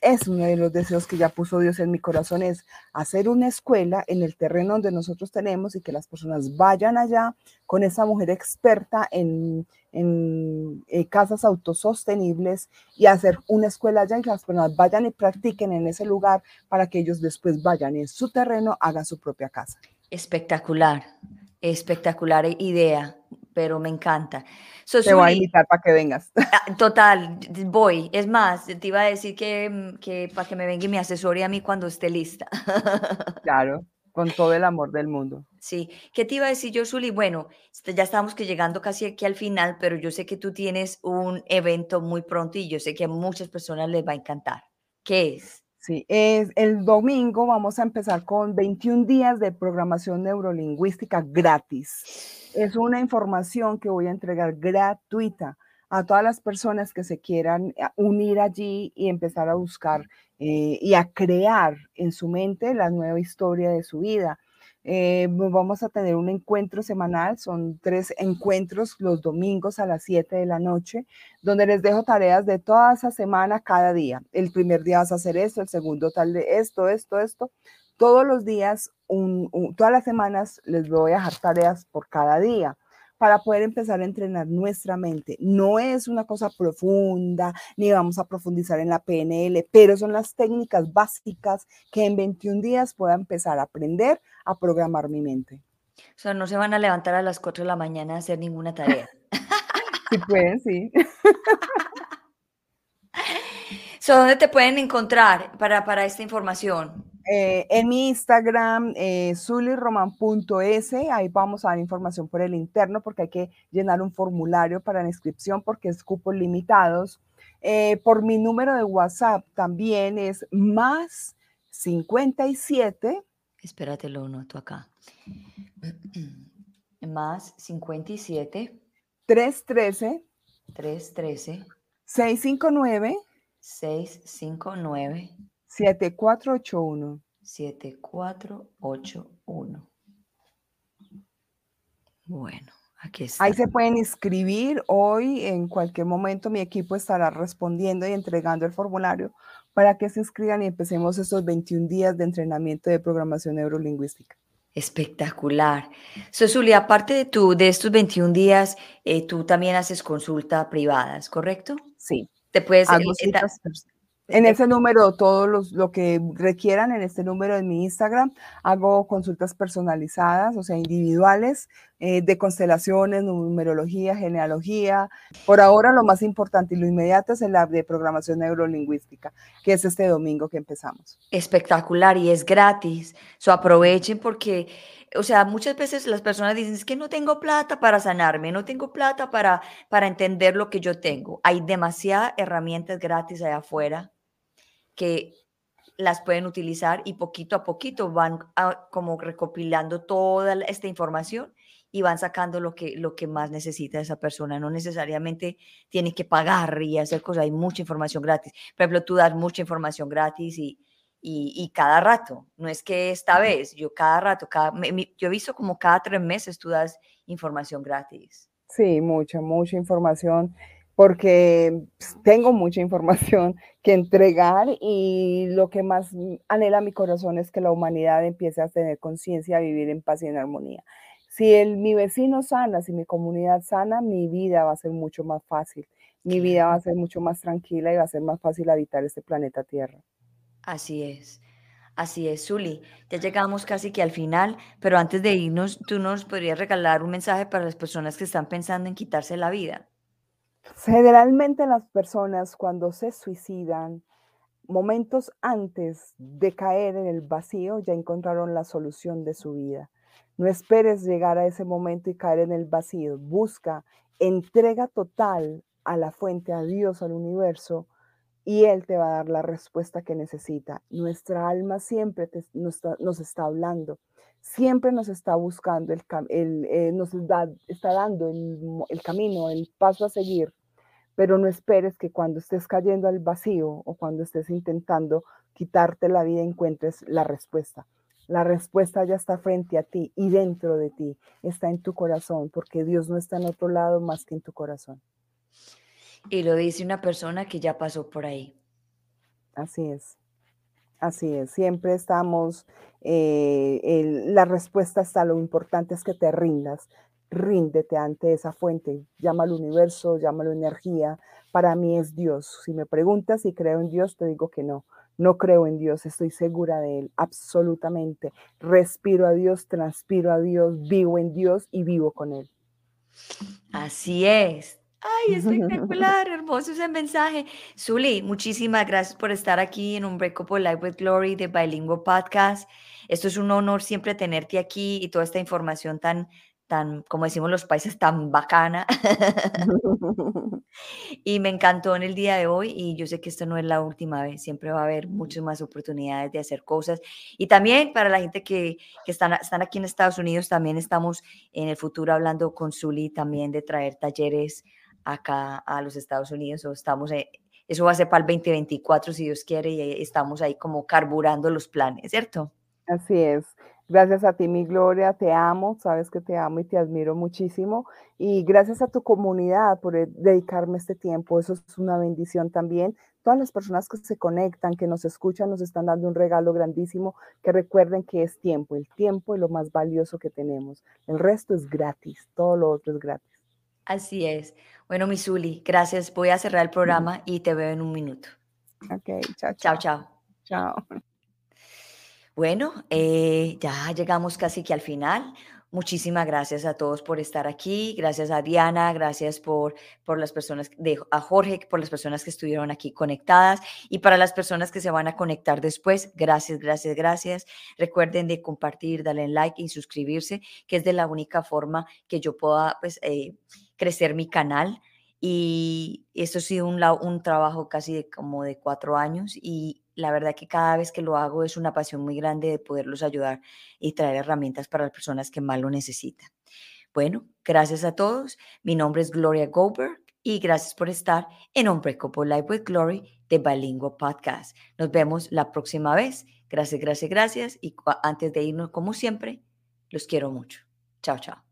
es uno de los deseos que ya puso Dios en mi corazón, es hacer una escuela en el terreno donde nosotros tenemos y que las personas vayan allá con esa mujer experta en, en eh, casas autosostenibles y hacer una escuela allá y las personas vayan y practiquen en ese lugar para que ellos después vayan en su terreno hagan su propia casa. Espectacular, espectacular idea, pero me encanta. te voy a invitar para que vengas. Ah, total, voy. Es más, te iba a decir que, que para que me venga y me asesore a mí cuando esté lista. Claro con todo el amor del mundo. Sí, ¿qué te iba a decir yo, Zuli? Bueno, este, ya estamos que llegando casi aquí al final, pero yo sé que tú tienes un evento muy pronto y yo sé que a muchas personas les va a encantar. ¿Qué es? Sí, es el domingo vamos a empezar con 21 días de programación neurolingüística gratis. Es una información que voy a entregar gratuita a todas las personas que se quieran eh, unir allí y empezar a buscar eh, y a crear en su mente la nueva historia de su vida. Eh, vamos a tener un encuentro semanal, son tres encuentros los domingos a las 7 de la noche, donde les dejo tareas de toda esa semana cada día. El primer día vas a hacer esto, el segundo tal de esto, esto, esto. Todos los días, todas las semanas les voy a dejar tareas por cada día para poder empezar a entrenar nuestra mente. No es una cosa profunda, ni vamos a profundizar en la PNL, pero son las técnicas básicas que en 21 días pueda empezar a aprender a programar mi mente. O sea, no se van a levantar a las 4 de la mañana a hacer ninguna tarea. sí pueden, sí. ¿Dónde te pueden encontrar para, para esta información? Eh, en mi Instagram, eh, suliroman.es, ahí vamos a dar información por el interno porque hay que llenar un formulario para la inscripción porque es cupos limitados. Eh, por mi número de WhatsApp también es más 57. Espérate, lo noto acá. más 57. 313. 313. 659. 659. 7481. 7481. Bueno, aquí está. Ahí se pueden inscribir. Hoy, en cualquier momento, mi equipo estará respondiendo y entregando el formulario para que se inscriban y empecemos estos 21 días de entrenamiento de programación neurolingüística. Espectacular. Sosuli, aparte de, tu, de estos 21 días, eh, tú también haces consulta privadas, ¿correcto? Sí. Te puedes... Hago en ese número, todo los, lo que requieran, en este número de mi Instagram, hago consultas personalizadas, o sea, individuales, eh, de constelaciones, numerología, genealogía. Por ahora, lo más importante y lo inmediato es el lab de programación neurolingüística, que es este domingo que empezamos. Espectacular y es gratis. So, aprovechen porque o sea, muchas veces las personas dicen, es que no tengo plata para sanarme, no tengo plata para, para entender lo que yo tengo. Hay demasiadas herramientas gratis allá afuera que las pueden utilizar y poquito a poquito van como recopilando toda esta información y van sacando lo que, lo que más necesita esa persona. No necesariamente tiene que pagar y hacer cosas, hay mucha información gratis. Por ejemplo, tú das mucha información gratis y, y, cada rato, no es que esta vez, yo cada rato, cada, yo he visto como cada tres meses tú das información gratis. Sí, mucha, mucha información, porque pues, tengo mucha información que entregar y lo que más anhela mi corazón es que la humanidad empiece a tener conciencia, a vivir en paz y en armonía. Si el, mi vecino sana, si mi comunidad sana, mi vida va a ser mucho más fácil, mi vida va a ser mucho más tranquila y va a ser más fácil habitar este planeta Tierra. Así es. Así es, Zuli. Ya llegamos casi que al final, pero antes de irnos, ¿tú nos podrías regalar un mensaje para las personas que están pensando en quitarse la vida? Generalmente las personas cuando se suicidan, momentos antes de caer en el vacío, ya encontraron la solución de su vida. No esperes llegar a ese momento y caer en el vacío. Busca entrega total a la fuente, a Dios, al universo, y Él te va a dar la respuesta que necesita. Nuestra alma siempre nos, está, hablando, siempre nos está buscando, el, eh, nos está dando el, el camino, el paso a seguir, pero no esperes que cuando estés cayendo al vacío o cuando estés intentando quitarte la vida encuentres la respuesta. La respuesta ya está frente a ti y dentro de ti, está en tu corazón, porque Dios no está en otro lado más que en tu corazón. Y lo dice una persona que ya pasó por ahí. Así es. Así es, siempre estamos, eh, la respuesta está, lo importante es que te rindas, ríndete ante esa fuente, llámalo universo, llámalo energía, para mí es Dios. Si me preguntas si creo en Dios, te digo que no, no creo en Dios, estoy segura de Él, absolutamente. Respiro a Dios, transpiro a Dios, vivo en Dios y vivo con Él. Así es, Ay, espectacular, hermoso ese mensaje. Zuli, muchísimas gracias por estar aquí en un Breakable Live with Glory de Bilingual Podcast. Esto es un honor siempre tenerte aquí y toda esta información tan, tan, como decimos los países, tan bacana. y me encantó en el día de hoy y yo sé que esto no es la última vez, siempre va a haber muchas más oportunidades de hacer cosas. Y también para la gente que, que están, están aquí en Estados Unidos, también estamos en el futuro hablando con Zuli también de traer talleres acá a los Estados Unidos o estamos, eso va a ser para el 2024 si Dios quiere y estamos ahí como carburando los planes, ¿cierto? Así es. Gracias a ti, mi Gloria, te amo, sabes que te amo y te admiro muchísimo. Y gracias a tu comunidad por e, dedicarme este tiempo, eso es una bendición también. Todas las personas que se conectan, que nos escuchan, nos están dando un regalo grandísimo, que recuerden que es tiempo, el tiempo es lo más valioso que tenemos. El resto es gratis, todo lo otro es gratis. Así es. Bueno, Misuli, gracias. Voy a cerrar el programa y te veo en un minuto. Ok, chao, chao. Chao, chao. Bueno, eh, ya llegamos casi que al final. Muchísimas gracias a todos por estar aquí. Gracias a Diana, gracias por, por las personas, de, a Jorge, por las personas que estuvieron aquí conectadas y para las personas que se van a conectar después. Gracias, gracias, gracias. Recuerden de compartir, darle like y suscribirse, que es de la única forma que yo pueda, pues, eh, crecer mi canal. Y esto ha sido un, un trabajo casi de, como de cuatro años y la verdad que cada vez que lo hago es una pasión muy grande de poderlos ayudar y traer herramientas para las personas que más lo necesitan. Bueno, gracias a todos. Mi nombre es Gloria Goldberg y gracias por estar en Unbreakable Life with Glory de Bilingual Podcast. Nos vemos la próxima vez. Gracias, gracias, gracias. Y antes de irnos, como siempre, los quiero mucho. Chao, chao.